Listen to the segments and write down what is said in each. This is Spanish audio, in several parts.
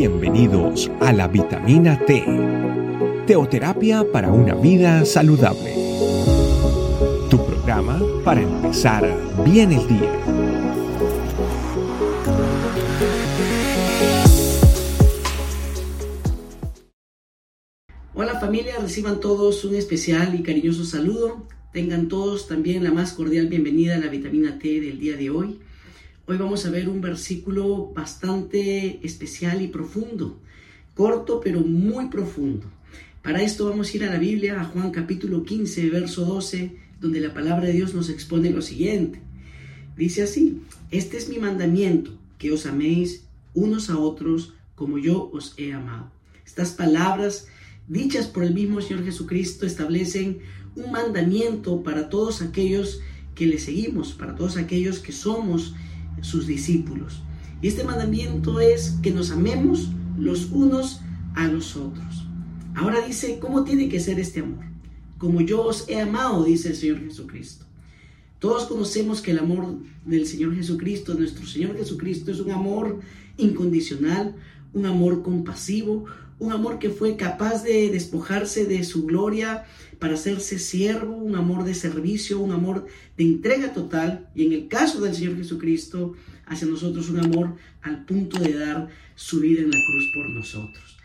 Bienvenidos a la vitamina T, teoterapia para una vida saludable. Tu programa para empezar bien el día. Hola familia, reciban todos un especial y cariñoso saludo. Tengan todos también la más cordial bienvenida a la vitamina T del día de hoy. Hoy vamos a ver un versículo bastante especial y profundo, corto pero muy profundo. Para esto vamos a ir a la Biblia, a Juan capítulo 15, verso 12, donde la palabra de Dios nos expone lo siguiente. Dice así, este es mi mandamiento, que os améis unos a otros como yo os he amado. Estas palabras dichas por el mismo Señor Jesucristo establecen un mandamiento para todos aquellos que le seguimos, para todos aquellos que somos sus discípulos. Y este mandamiento es que nos amemos los unos a los otros. Ahora dice, ¿cómo tiene que ser este amor? Como yo os he amado, dice el Señor Jesucristo. Todos conocemos que el amor del Señor Jesucristo, nuestro Señor Jesucristo, es un amor incondicional, un amor compasivo, un amor que fue capaz de despojarse de su gloria para hacerse siervo, un amor de servicio, un amor de entrega total, y en el caso del Señor Jesucristo, hacia nosotros un amor al punto de dar su vida en la cruz por nosotros.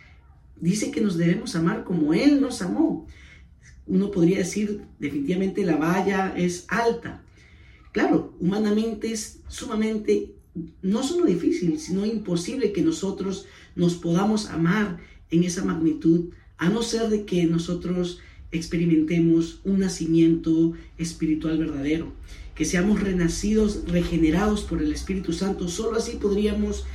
Dice que nos debemos amar como Él nos amó. Uno podría decir, definitivamente la valla es alta. Claro, humanamente es sumamente, no solo difícil, sino imposible que nosotros nos podamos amar en esa magnitud, a no ser de que nosotros experimentemos un nacimiento espiritual verdadero, que seamos renacidos, regenerados por el Espíritu Santo. Solo así podríamos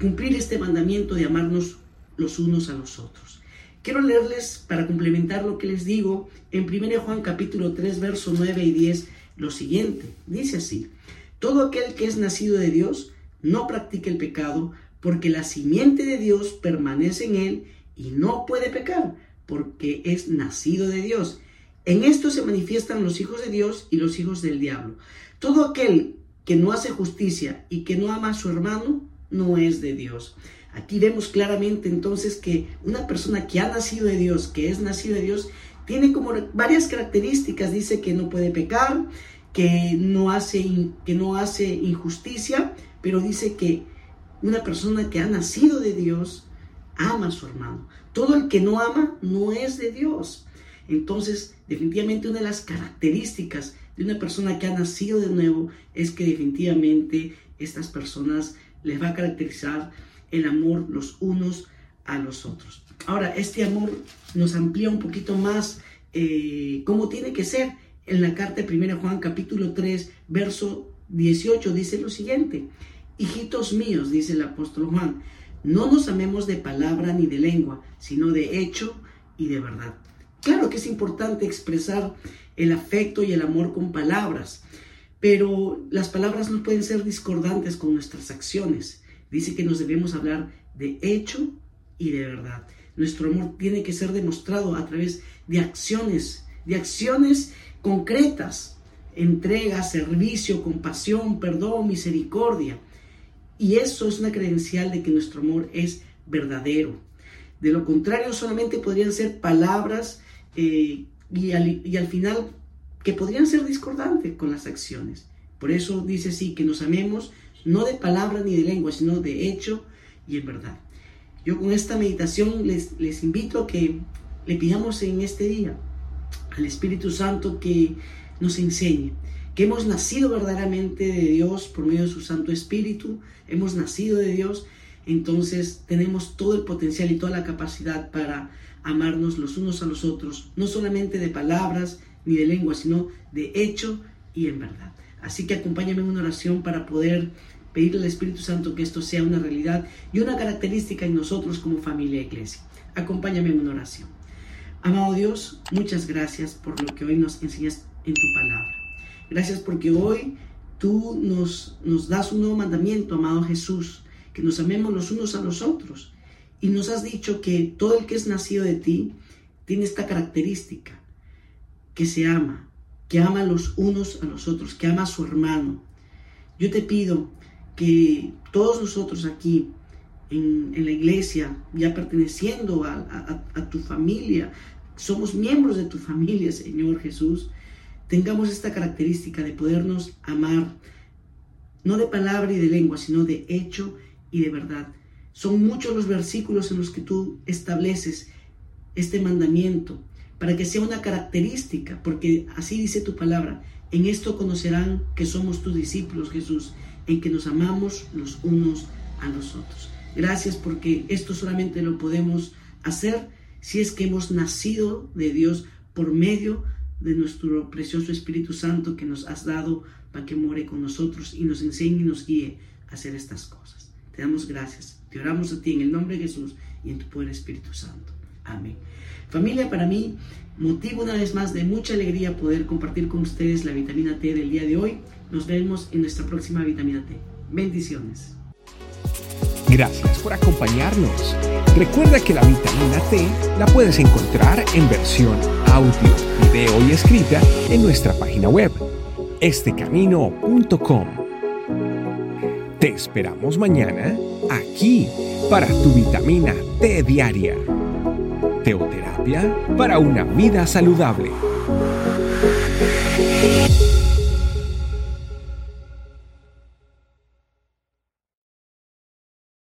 cumplir este mandamiento de amarnos los unos a los otros. Quiero leerles, para complementar lo que les digo, en 1 Juan capítulo 3, verso 9 y 10, lo siguiente. Dice así, todo aquel que es nacido de Dios no practica el pecado, porque la simiente de Dios permanece en él y no puede pecar porque es nacido de Dios. En esto se manifiestan los hijos de Dios y los hijos del diablo. Todo aquel que no hace justicia y que no ama a su hermano no es de Dios. Aquí vemos claramente entonces que una persona que ha nacido de Dios, que es nacido de Dios, tiene como varias características. Dice que no puede pecar, que no hace, que no hace injusticia, pero dice que una persona que ha nacido de Dios ama a su hermano. Todo el que no ama no es de Dios. Entonces, definitivamente una de las características de una persona que ha nacido de nuevo es que definitivamente estas personas les va a caracterizar el amor los unos a los otros. Ahora, este amor nos amplía un poquito más eh, cómo tiene que ser. En la carta de 1 Juan capítulo 3, verso 18 dice lo siguiente, hijitos míos, dice el apóstol Juan, no nos amemos de palabra ni de lengua, sino de hecho y de verdad. Claro que es importante expresar el afecto y el amor con palabras, pero las palabras no pueden ser discordantes con nuestras acciones. Dice que nos debemos hablar de hecho y de verdad. Nuestro amor tiene que ser demostrado a través de acciones, de acciones concretas, entrega, servicio, compasión, perdón, misericordia. Y eso es una credencial de que nuestro amor es verdadero. De lo contrario, solamente podrían ser palabras eh, y, al, final que podrían ser discordantes con las acciones. Por eso dice así, que nos amemos no de palabra ni de lengua, sino de hecho y en verdad. Yo con esta meditación les, les invito a que le pidamos en este día al Espíritu Santo que nos enseñe, hemos nacido verdaderamente de Dios por medio de su Santo Espíritu, hemos nacido de Dios, entonces tenemos todo el potencial y toda la capacidad para amarnos los unos a los otros, no solamente de palabras ni de lengua, sino de hecho y en verdad. Así que acompáñame en una oración para poder pedirle al Espíritu Santo que esto sea una realidad y una característica en nosotros como familia iglesia. Acompáñame en una oración. Amado Dios, muchas gracias por lo que hoy nos enseñas en tu palabra. Gracias porque hoy tú nos, nos das un nuevo mandamiento, amado Jesús, que nos amemos los unos a los otros. Y nos has dicho que todo el que es nacido de ti tiene esta característica, que se ama, que ama los unos a los otros, que ama a su hermano. Yo te pido que todos nosotros aquí en, la iglesia, ya perteneciendo a tu familia, somos miembros de tu familia, Señor Jesús, tengamos esta característica de podernos amar, no de palabra y de lengua, sino de hecho y de verdad. Son muchos los versículos en los que tú estableces este mandamiento para que sea una característica, porque así dice tu palabra. En esto conocerán que somos tus discípulos, Jesús, en que nos amamos los unos a los otros. Gracias porque esto solamente lo podemos hacer si es que hemos nacido de Dios por medio de nuestro precioso Espíritu Santo que nos has dado para que more con nosotros y nos enseñe y nos guíe a hacer estas cosas. Te damos gracias. Te oramos a ti en el nombre de Jesús y en tu poder Espíritu Santo. Amén. Familia, para mí, motivo una vez más de mucha alegría poder compartir con ustedes la vitamina T del día de hoy. Nos vemos en nuestra próxima vitamina T. Bendiciones. Gracias por acompañarnos. Recuerda que la vitamina T la puedes encontrar en versión audio, video y escrita en nuestra página web, estecamino.com. Te esperamos mañana aquí para tu vitamina T diaria. Teoterapia para una vida saludable.